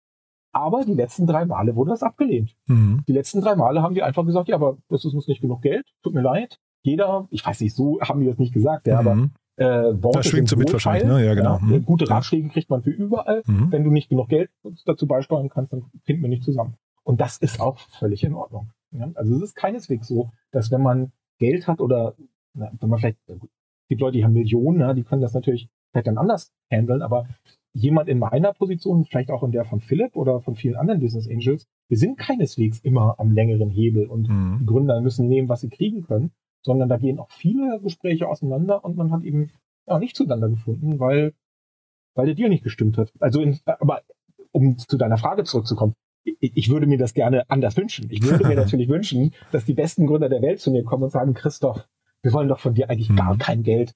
Aber die letzten drei Male wurde das abgelehnt. Mhm. Die letzten drei Male haben die einfach gesagt, ja, aber das ist uns nicht genug Geld, tut mir leid. Jeder, ich weiß nicht, so haben die das nicht gesagt, ja, aber Mhm. äh, Worte Das schwingt so mit wahrscheinlich, ne? Ja, genau. Mhm. Gute Ja. Ratschläge kriegt man für überall. Mhm. Wenn du nicht genug Geld dazu beisteuern kannst, dann finden wir nicht zusammen. Und das ist auch völlig in Ordnung. Ja? Also es ist keineswegs so, dass wenn man Geld hat oder na, wenn man vielleicht, es gibt Leute, die haben Millionen, ja, die können das natürlich vielleicht dann anders handeln, aber jemand in meiner Position, vielleicht auch in der von Philipp oder von vielen anderen Business Angels, wir sind keineswegs immer am längeren Hebel und Mhm. die Gründer müssen nehmen, was sie kriegen können, sondern da gehen auch viele Gespräche auseinander und man hat eben ja, nicht zueinander gefunden, weil, weil der Deal nicht gestimmt hat. Also, in, aber um zu deiner Frage zurückzukommen, ich, würde mir das gerne anders wünschen. Ich würde mir natürlich wünschen, dass die besten Gründer der Welt zu mir kommen und sagen, Christoph, wir wollen doch von dir eigentlich Mhm. gar kein Geld.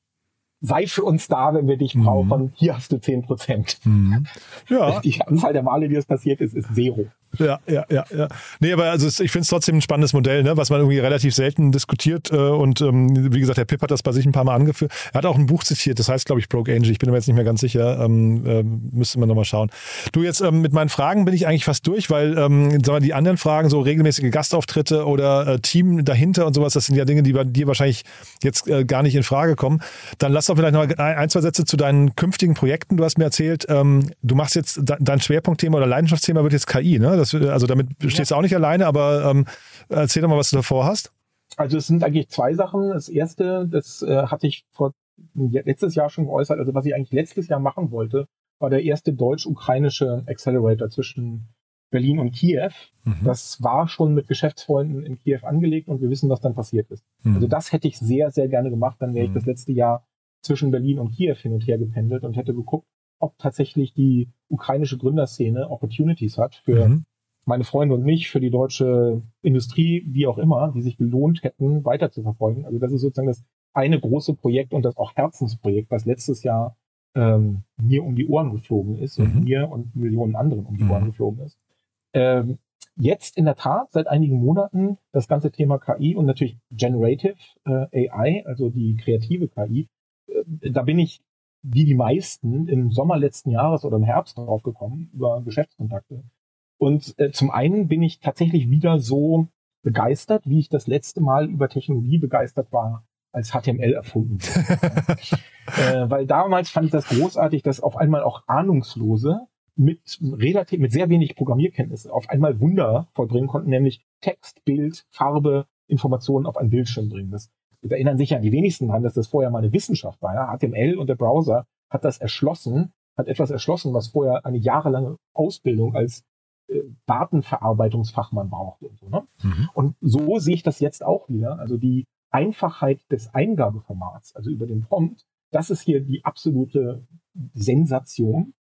Sei für uns da, wenn wir dich Mhm. brauchen. Hier hast du 10 Prozent. Mhm. Ja, Die Anzahl der Male, die das passiert ist, ist zero. Ja, ja, ja, ja. Nee, aber also ich finde es trotzdem ein spannendes Modell, ne, was man irgendwie relativ selten diskutiert. Äh, und ähm, wie gesagt, der Pip hat das bei sich ein paar Mal angeführt. Er hat auch ein Buch zitiert, das heißt, glaube ich, Broke Angel. Ich bin mir jetzt nicht mehr ganz sicher. Ähm, ähm, müsste man nochmal schauen. Du, jetzt ähm, mit meinen Fragen bin ich eigentlich fast durch, weil ähm, sagen wir, die anderen Fragen, so regelmäßige Gastauftritte oder äh, Team dahinter und sowas, das sind ja Dinge, die bei dir wahrscheinlich jetzt äh, gar nicht in Frage kommen. Dann lass doch vielleicht noch ein, zwei Sätze zu deinen künftigen Projekten. Du hast mir erzählt, ähm, du machst jetzt de dein Schwerpunktthema oder Leidenschaftsthema wird jetzt KI, ne? Das, also damit stehst du auch nicht alleine, aber ähm, erzähl doch mal, was du davor hast. Also es sind eigentlich zwei Sachen. Das erste, das äh, hatte ich vor letztes Jahr schon geäußert. Also was ich eigentlich letztes Jahr machen wollte, war der erste deutsch-ukrainische Accelerator zwischen Berlin und Kiew. Mhm. Das war schon mit Geschäftsfreunden in Kiew angelegt und wir wissen, was dann passiert ist. Mhm. Also das hätte ich sehr, sehr gerne gemacht. Dann wäre ich Mhm. das letzte Jahr zwischen Berlin und Kiew hin und her gependelt und hätte geguckt, ob tatsächlich die ukrainische Gründerszene Opportunities hat für Mhm. meine Freunde und mich, für die deutsche Industrie, wie auch immer, die sich gelohnt hätten, weiter zu verfolgen. Also das ist sozusagen das eine große Projekt und das auch Herzensprojekt, was letztes Jahr ähm, mir um die Ohren geflogen ist und Mhm. mir und Millionen anderen um die Mhm. Ohren geflogen ist. Ähm, jetzt in der Tat seit einigen Monaten das ganze Thema KI und natürlich Generative äh, AI, also die kreative KI. Äh, da bin ich wie die meisten im Sommer letzten Jahres oder im Herbst drauf gekommen über Geschäftskontakte. Und äh, zum einen bin ich tatsächlich wieder so begeistert, wie ich das letzte Mal über Technologie begeistert war, als HTML erfunden wurde. äh, weil damals fand ich das großartig, dass auf einmal auch Ahnungslose mit relativ, mit sehr wenig Programmierkenntnis auf einmal Wunder vollbringen konnten, nämlich Text, Bild, Farbe, Informationen auf ein Bildschirm bringen. Das, erinnern sich ja die wenigsten daran, dass das vorher mal eine Wissenschaft war. Ja? HTML und der Browser hat das erschlossen, hat etwas erschlossen, was vorher eine jahrelange Ausbildung als äh, Datenverarbeitungsfachmann brauchte und so. Ne? Mhm. Und so sehe ich das jetzt auch wieder. Also die Einfachheit des Eingabeformats, also über den Prompt, das ist hier die absolute Sensation.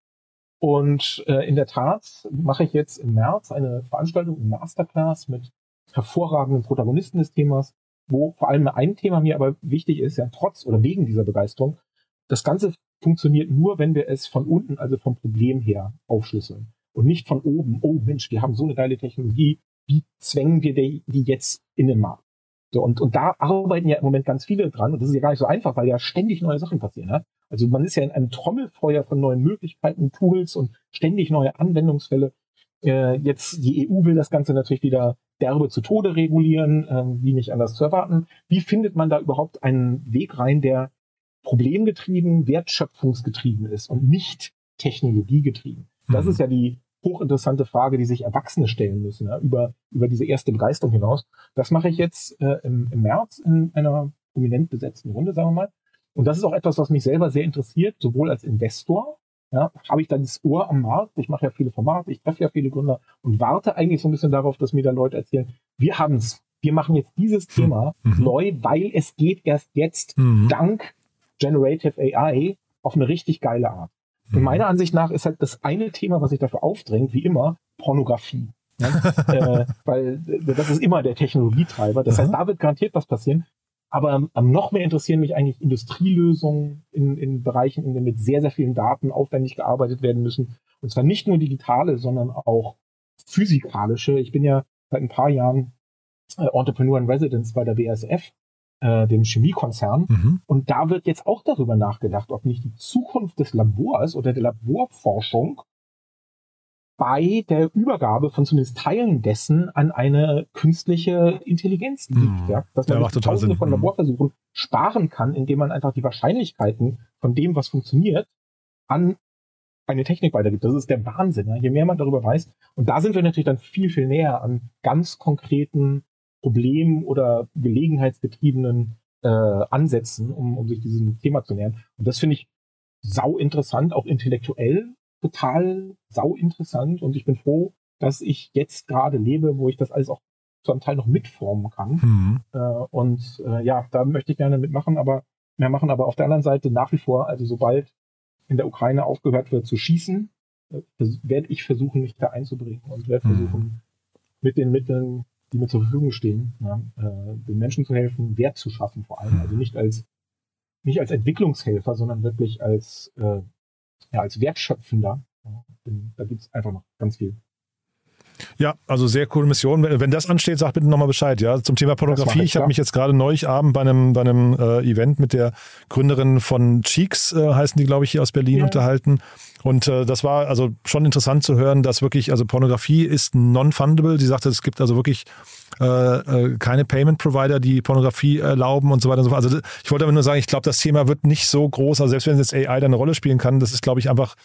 Und äh, in der Tat mache ich jetzt im März eine Veranstaltung, eine Masterclass mit hervorragenden Protagonisten des Themas, wo vor allem ein Thema mir aber wichtig ist, ja trotz oder wegen dieser Begeisterung. Das Ganze funktioniert nur, wenn wir es von unten, also vom Problem her, aufschlüsseln. Und nicht von oben, oh Mensch, wir haben so eine geile Technologie, wie zwängen wir die, jetzt in den Markt? So, und, und da arbeiten ja im Moment ganz viele dran. Und das ist ja gar nicht so einfach, weil ja ständig neue Sachen passieren. Ja? Also man ist ja in einem Trommelfeuer von neuen Möglichkeiten, Tools und ständig neue Anwendungsfälle. Äh, jetzt die EU will das Ganze natürlich wieder derbe zu Tode regulieren, äh, wie nicht anders zu erwarten. Wie findet man da überhaupt einen Weg rein, der problemgetrieben, wertschöpfungsgetrieben ist und nicht technologiegetrieben? Das Mhm. ist ja die hochinteressante Frage, die sich Erwachsene stellen müssen, ja, über, über diese erste Begeisterung hinaus. Das mache ich jetzt äh, im, im März in einer prominent besetzten Runde, sagen wir mal. Und das ist auch etwas, was mich selber sehr interessiert, sowohl als Investor, ja, habe ich dann das Ohr am Markt, ich mache ja viele Formate, ich treffe ja viele Gründer und warte eigentlich so ein bisschen darauf, dass mir da Leute erzählen, wir haben es, wir machen jetzt dieses Thema Mhm. neu, weil es geht erst jetzt Mhm. dank Generative AI auf eine richtig geile Art. Und Mhm. meiner Ansicht nach ist halt das eine Thema, was sich dafür aufdrängt, wie immer, Pornografie. Ja? äh, weil äh, das ist immer der Technologietreiber. Das heißt, da wird garantiert was passieren. Aber am noch mehr interessieren mich eigentlich Industrielösungen in, in Bereichen, in denen mit sehr, sehr vielen Daten aufwendig gearbeitet werden müssen. Und zwar nicht nur digitale, sondern auch physikalische. Ich bin ja seit ein paar Jahren äh, Entrepreneur in Residence bei der BASF, äh, dem Chemiekonzern. Mhm. Und da wird jetzt auch darüber nachgedacht, ob nicht die Zukunft des Labors oder der Laborforschung bei der Übergabe von zumindest Teilen dessen an eine künstliche Intelligenz liegt. Mhm. Ja? Dass Ja, man sich total tausende Sinn. von Mhm. Laborversuchen sparen kann, indem man einfach die Wahrscheinlichkeiten von dem, was funktioniert, an eine Technik weitergibt. Das ist der Wahnsinn. Ja? Je mehr man darüber weiß. Und da sind wir natürlich dann viel, viel näher an ganz konkreten Problemen oder gelegenheitsgetriebenen äh, Ansätzen, um, um sich diesem Thema zu nähern. Und das finde ich sau interessant, auch intellektuell total sau interessant und ich bin froh, dass ich jetzt gerade lebe, wo ich das alles auch zum Teil noch mitformen kann. Mhm. Äh, und äh, ja, da möchte ich gerne mitmachen, aber mehr machen. Aber auf der anderen Seite nach wie vor, also sobald in der Ukraine aufgehört wird zu schießen, äh, werde ich versuchen, mich da einzubringen und werde Mhm. versuchen, mit den Mitteln, die mir zur Verfügung stehen, ja, äh, den Menschen zu helfen, Wert zu schaffen vor allem. Mhm. Also nicht als nicht als Entwicklungshelfer, sondern wirklich als äh, ja, als Wertschöpfender. Ja, da gibt es einfach noch ganz viel. Ja, also sehr coole Mission. Wenn, das ansteht, sag bitte nochmal Bescheid. Ja, zum Thema Das Pornografie. ich, habe mich jetzt gerade neulich Abend bei einem, bei einem äh, Event mit der Gründerin von Cheeks, äh, heißen die, glaube ich, hier aus Berlin Ja. unterhalten. Und äh, das war also schon interessant zu hören, dass wirklich, also Pornografie ist non-fundable. Sie sagte, es gibt also wirklich äh, äh, keine Payment-Provider, die Pornografie erlauben und so weiter und so fort. Also ich wollte aber nur sagen, ich glaube, das Thema wird nicht so groß. Also selbst wenn jetzt AI da eine Rolle spielen kann, das ist, glaube ich, einfach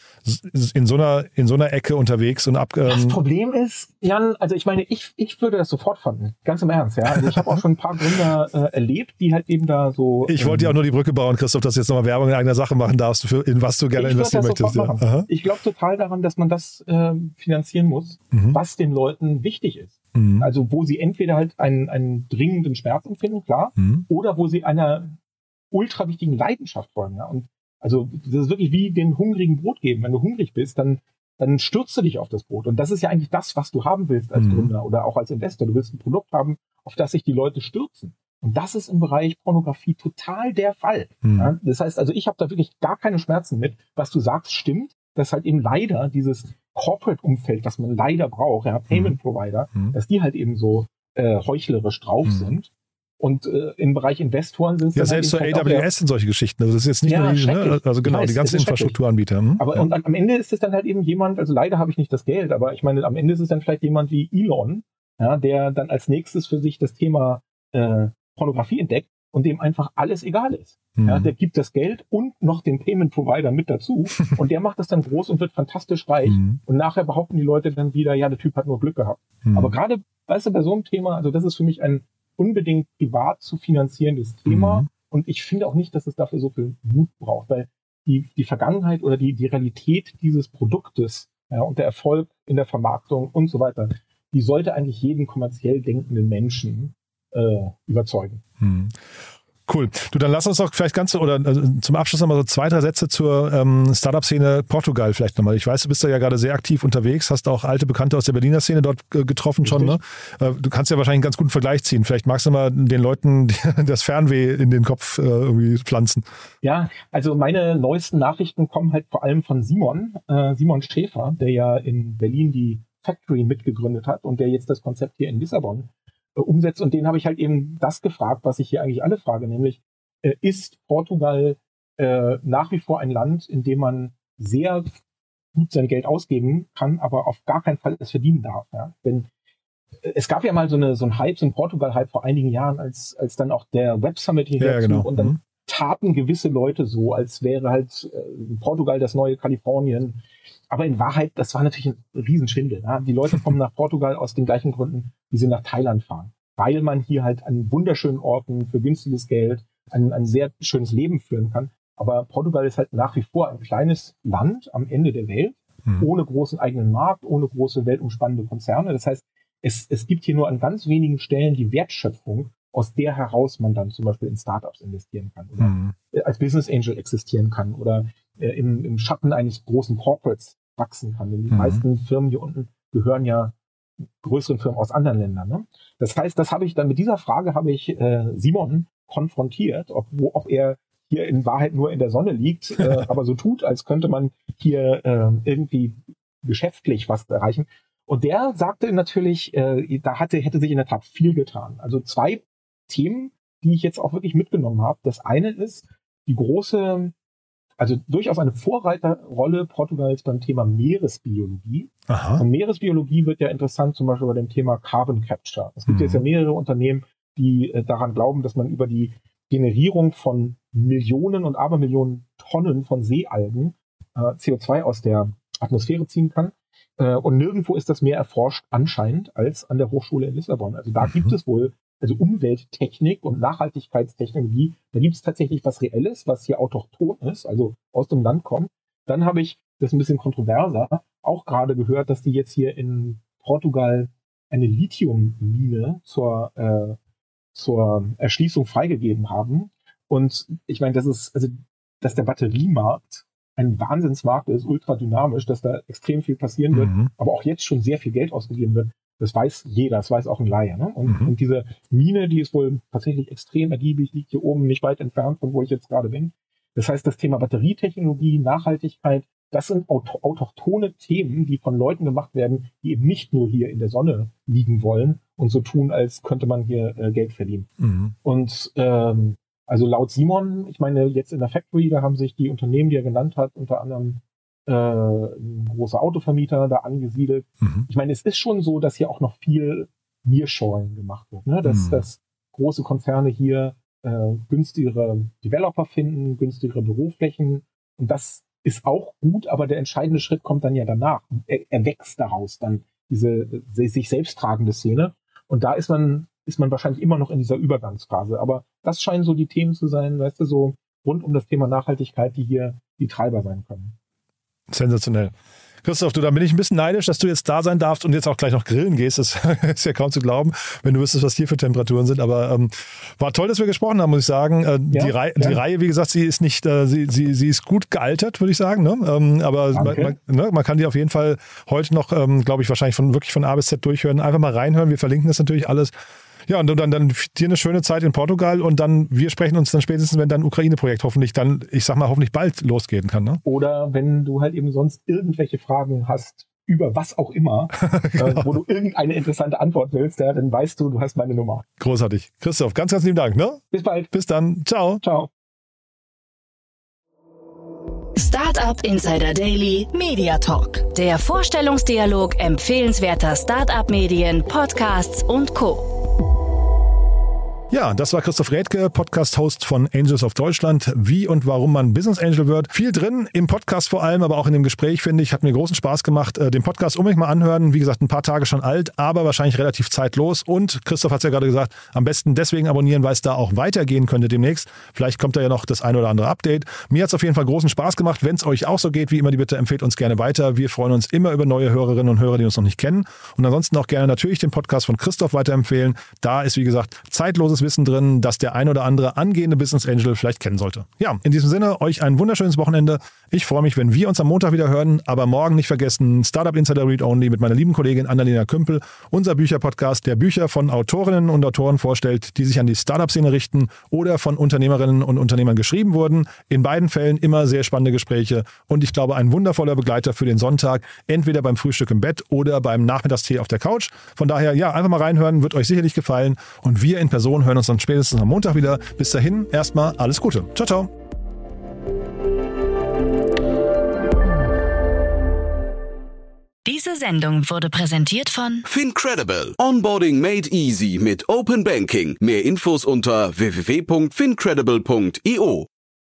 in so einer, in so einer Ecke unterwegs und ab. Das Ähm, Problem ist, Jan, also ich meine, ich, ich würde das sofort fanden. Ganz im Ernst, ja. Also ich habe auch schon ein paar Gründer äh, erlebt, die halt eben da so. Ich wollte dir auch nur die Brücke bauen, Christoph, dass du jetzt nochmal Werbung in eigener Sache machen darfst, für, in was du gerne investieren möchtest. Ja. Ich glaube total daran, dass man das ähm, finanzieren muss, Mhm. was den Leuten wichtig ist. Mhm. Also wo sie entweder halt einen, einen dringenden Schmerz empfinden, klar, Mhm. oder wo sie einer ultra wichtigen Leidenschaft folgen. Ja? Und also das ist wirklich wie den hungrigen Brot geben. Wenn du hungrig bist, dann, dann stürzt du dich auf das Brot. Und das ist ja eigentlich das, was du haben willst als Mhm. Gründer oder auch als Investor. Du willst ein Produkt haben, auf das sich die Leute stürzen. Und das ist im Bereich Pornografie total der Fall. Mhm. Ja? Das heißt also, ich habe da wirklich gar keine Schmerzen mit. Was du sagst, stimmt. dass halt eben leider dieses Corporate-Umfeld, was man leider braucht, ja, Payment-Provider, Mhm. dass die halt eben so äh, heuchlerisch drauf Mhm. sind. Und äh, im Bereich Investoren sind es Ja, selbst so halt AWS sind solche Geschichten. Also das ist jetzt nicht Ja, nur die, ne? also genau, weiß, die ganzen. Infrastrukturanbieter. hm? Aber ja. und am Ende ist es dann halt eben jemand, also leider habe ich nicht das Geld, aber ich meine, am Ende ist es dann vielleicht jemand wie Elon, ja, der dann als nächstes für sich das Thema äh, Pornografie entdeckt und dem einfach alles egal ist. Hm. Ja, der gibt das Geld und noch den Payment Provider mit dazu und der macht das dann groß und wird fantastisch reich. Hm. Und nachher behaupten die Leute dann wieder, ja, der Typ hat nur Glück gehabt. Hm. Aber gerade, weißt du, bei so einem Thema, also das ist für mich ein unbedingt privat zu finanzierendes Thema. Mhm. Und ich finde auch nicht, dass es dafür so viel Mut braucht, weil die, die Vergangenheit oder die, die Realität dieses Produktes ja, und der Erfolg in der Vermarktung und so weiter, die sollte eigentlich jeden kommerziell denkenden Menschen äh, überzeugen. Hm. Cool. Du, dann lass uns doch vielleicht ganz oder äh, zum Abschluss nochmal so zwei, drei Sätze zur ähm, Startup-Szene Portugal vielleicht nochmal. Ich weiß, du bist da ja gerade sehr aktiv unterwegs, hast auch alte Bekannte aus der Berliner Szene dort äh, getroffen schon. Ne? Äh, du kannst ja wahrscheinlich einen ganz guten Vergleich ziehen. Vielleicht magst du mal den Leuten das Fernweh in den Kopf äh, irgendwie pflanzen. Ja, also meine neuesten Nachrichten kommen halt vor allem von Simon, äh, Simon Schäfer, der ja in Berlin die Factory mitgegründet hat und der jetzt das Konzept hier in Lissabon umsetzt. Und den habe ich halt eben das gefragt, was ich hier eigentlich alle frage, nämlich äh, ist Portugal äh, nach wie vor ein Land, in dem man sehr gut sein Geld ausgeben kann, aber auf gar keinen Fall es verdienen darf. Ja? Denn äh, es gab ja mal so, eine, so ein Hype, so ein Portugal-Hype vor einigen Jahren, als, als dann auch der Web Summit hierher Ja, genau. und dann Mhm. taten gewisse Leute so, als wäre halt äh, Portugal das neue Kalifornien. Aber in Wahrheit, das war natürlich ein Riesenschwindel. Ja? Die Leute kommen nach Portugal aus den gleichen Gründen, wie sie nach Thailand fahren. Weil man hier halt an wunderschönen Orten für günstiges Geld ein, ein sehr schönes Leben führen kann. Aber Portugal ist halt nach wie vor ein kleines Land am Ende der Welt, Mhm. ohne großen eigenen Markt, ohne große weltumspannende Konzerne. Das heißt, es, es gibt hier nur an ganz wenigen Stellen die Wertschöpfung, aus der heraus man dann zum Beispiel in Startups investieren kann oder Hm. äh, als Business Angel existieren kann oder äh, im, im Schatten eines großen Corporates wachsen kann. Denn die Mhm. meisten Firmen hier unten gehören ja größeren Firmen aus anderen Ländern. Ne? Das heißt, das habe ich dann mit dieser Frage habe ich äh, Simon konfrontiert, ob, wo, ob er hier in Wahrheit nur in der Sonne liegt, äh, aber so tut, als könnte man hier äh, irgendwie geschäftlich was erreichen. Und der sagte natürlich, äh, da hatte, hätte sich in der Tat viel getan. Also zwei Themen, die ich jetzt auch wirklich mitgenommen habe. Das eine ist die große, also durchaus eine Vorreiterrolle Portugals beim Thema Meeresbiologie. Aha. Und Meeresbiologie wird ja interessant, zum Beispiel bei dem Thema Carbon Capture. Es gibt Mhm. jetzt ja mehrere Unternehmen, die äh, daran glauben, dass man über die Generierung von Millionen und Abermillionen Tonnen von Seealgen äh, CO2 aus der Atmosphäre ziehen kann. Äh, und nirgendwo ist das mehr erforscht anscheinend als an der Hochschule in Lissabon. Also da Mhm. gibt es wohl also Umwelttechnik und Nachhaltigkeitstechnologie, da gibt es tatsächlich was Reelles, was hier autochthon ist, also aus dem Land kommt. Dann habe ich, das ist ein bisschen kontroverser, auch gerade gehört, dass die jetzt hier in Portugal eine Lithiummine zur, äh, zur Erschließung freigegeben haben. Und ich meine, das ist, also, dass der Batteriemarkt ein Wahnsinnsmarkt ist, ultra dynamisch, dass da extrem viel passieren wird, Mhm. aber auch jetzt schon sehr viel Geld ausgegeben wird. Das weiß jeder, das weiß auch ein Laie. Ne? Und, Mhm. und diese Mine, die ist wohl tatsächlich extrem ergiebig, liegt hier oben nicht weit entfernt von wo ich jetzt gerade bin. Das heißt, das Thema Batterietechnologie, Nachhaltigkeit, das sind auto autochtone Themen, die von Leuten gemacht werden, die eben nicht nur hier in der Sonne liegen wollen und so tun, als könnte man hier äh, Geld verdienen. Mhm. Und ähm, also laut Simon, ich meine, jetzt in der Factory, da haben sich die Unternehmen, die er genannt hat, unter anderem äh, ein großer Autovermieter da angesiedelt. Mhm. Ich meine, es ist schon so, dass hier auch noch viel Nearshoring gemacht wird, ne? dass, Mhm. dass große Konzerne hier äh, günstigere Developer finden, günstigere Büroflächen und das ist auch gut, aber der entscheidende Schritt kommt dann ja danach. Er, er wächst daraus dann diese sich selbst tragende Szene und da ist man ist man wahrscheinlich immer noch in dieser Übergangsphase. Aber das scheinen so die Themen zu sein, weißt du, so rund um das Thema Nachhaltigkeit, die hier die Treiber sein können. Sensationell. Christoph, du, da bin ich ein bisschen neidisch, dass du jetzt da sein darfst und jetzt auch gleich noch grillen gehst. Das ist ja kaum zu glauben, wenn du wüsstest, was hier für Temperaturen sind. Aber ähm, war toll, dass wir gesprochen haben, muss ich sagen. Äh, Ja, die, Rei ja. die Reihe, wie gesagt, sie ist nicht, äh, sie, sie, sie ist gut gealtert, würde ich sagen. Ne? Ähm, aber man, man, ne, man kann die auf jeden Fall heute noch, ähm, glaube ich, wahrscheinlich von wirklich von A bis Z durchhören. Einfach mal reinhören. Wir verlinken das natürlich alles. Ja, und dann, dann dir eine schöne Zeit in Portugal und dann, wir sprechen uns dann spätestens, wenn dein Ukraine-Projekt hoffentlich dann, ich sag mal, hoffentlich bald losgehen kann. Ne? Oder wenn du halt eben sonst irgendwelche Fragen hast über was auch immer, äh, wo du irgendeine interessante Antwort willst, ja, dann weißt du, du hast meine Nummer. Großartig. Christoph, ganz, ganz lieben Dank. Ne? Bis bald. Bis dann. Ciao. Ciao. Startup Insider Daily Media Talk. Der Vorstellungsdialog empfehlenswerter Startup-Medien, Podcasts und Co. Ja, das war Christoph Rädke, Podcast-Host von Angels of Deutschland. Wie und warum man Business Angel wird. Viel drin, im Podcast vor allem, aber auch in dem Gespräch, finde ich. Hat mir großen Spaß gemacht. Äh, Den Podcast unbedingt mal anhören. Wie gesagt, ein paar Tage schon alt, aber wahrscheinlich relativ zeitlos. Und Christoph hat es ja gerade gesagt, am besten deswegen abonnieren, weil es da auch weitergehen könnte demnächst. Vielleicht kommt da ja noch das ein oder andere Update. Mir hat es auf jeden Fall großen Spaß gemacht. Wenn es euch auch so geht, wie immer die Bitte, empfehlt uns gerne weiter. Wir freuen uns immer über neue Hörerinnen und Hörer, die uns noch nicht kennen. Und ansonsten auch gerne natürlich den Podcast von Christoph weiterempfehlen. Da ist, wie gesagt, zeitloses Wissen drin, das der ein oder andere angehende Business Angel vielleicht kennen sollte. Ja, in diesem Sinne, euch ein wunderschönes Wochenende. Ich freue mich, wenn wir uns am Montag wieder hören. Aber morgen nicht vergessen, Startup Insider Read Only mit meiner lieben Kollegin Annalena Kümpel, unser Bücherpodcast, der Bücher von Autorinnen und Autoren vorstellt, die sich an die Startup-Szene richten oder von Unternehmerinnen und Unternehmern geschrieben wurden. In beiden Fällen immer sehr spannende Gespräche und ich glaube ein wundervoller Begleiter für den Sonntag, entweder beim Frühstück im Bett oder beim Nachmittagstee auf der Couch. Von daher, ja, einfach mal reinhören, wird euch sicherlich gefallen und wir in Person hören uns dann spätestens am Montag wieder. Bis dahin, erstmal alles Gute. Ciao, ciao. Diese Sendung wurde präsentiert von Fincredible. Onboarding made easy mit Open Banking. Mehr Infos unter www.fincredible.io.